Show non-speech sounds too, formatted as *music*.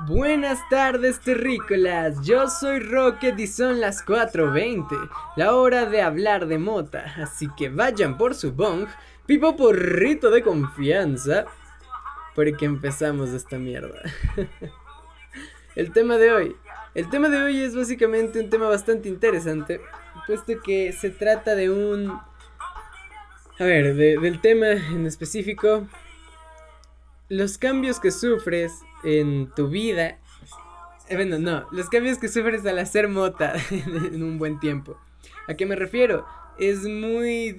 Buenas tardes terrícolas, yo soy Rocket y son las 4.20, la hora de hablar de mota, así que vayan por su bong, pipo porrito de confianza, porque empezamos esta mierda. *laughs* el tema de hoy, el tema de hoy es básicamente un tema bastante interesante, puesto que se trata de un... A ver, del tema en específico, los cambios que sufres en tu vida. Eh, bueno, no, los cambios que sufres al hacer mota *laughs* en un buen tiempo. ¿A qué me refiero? Es muy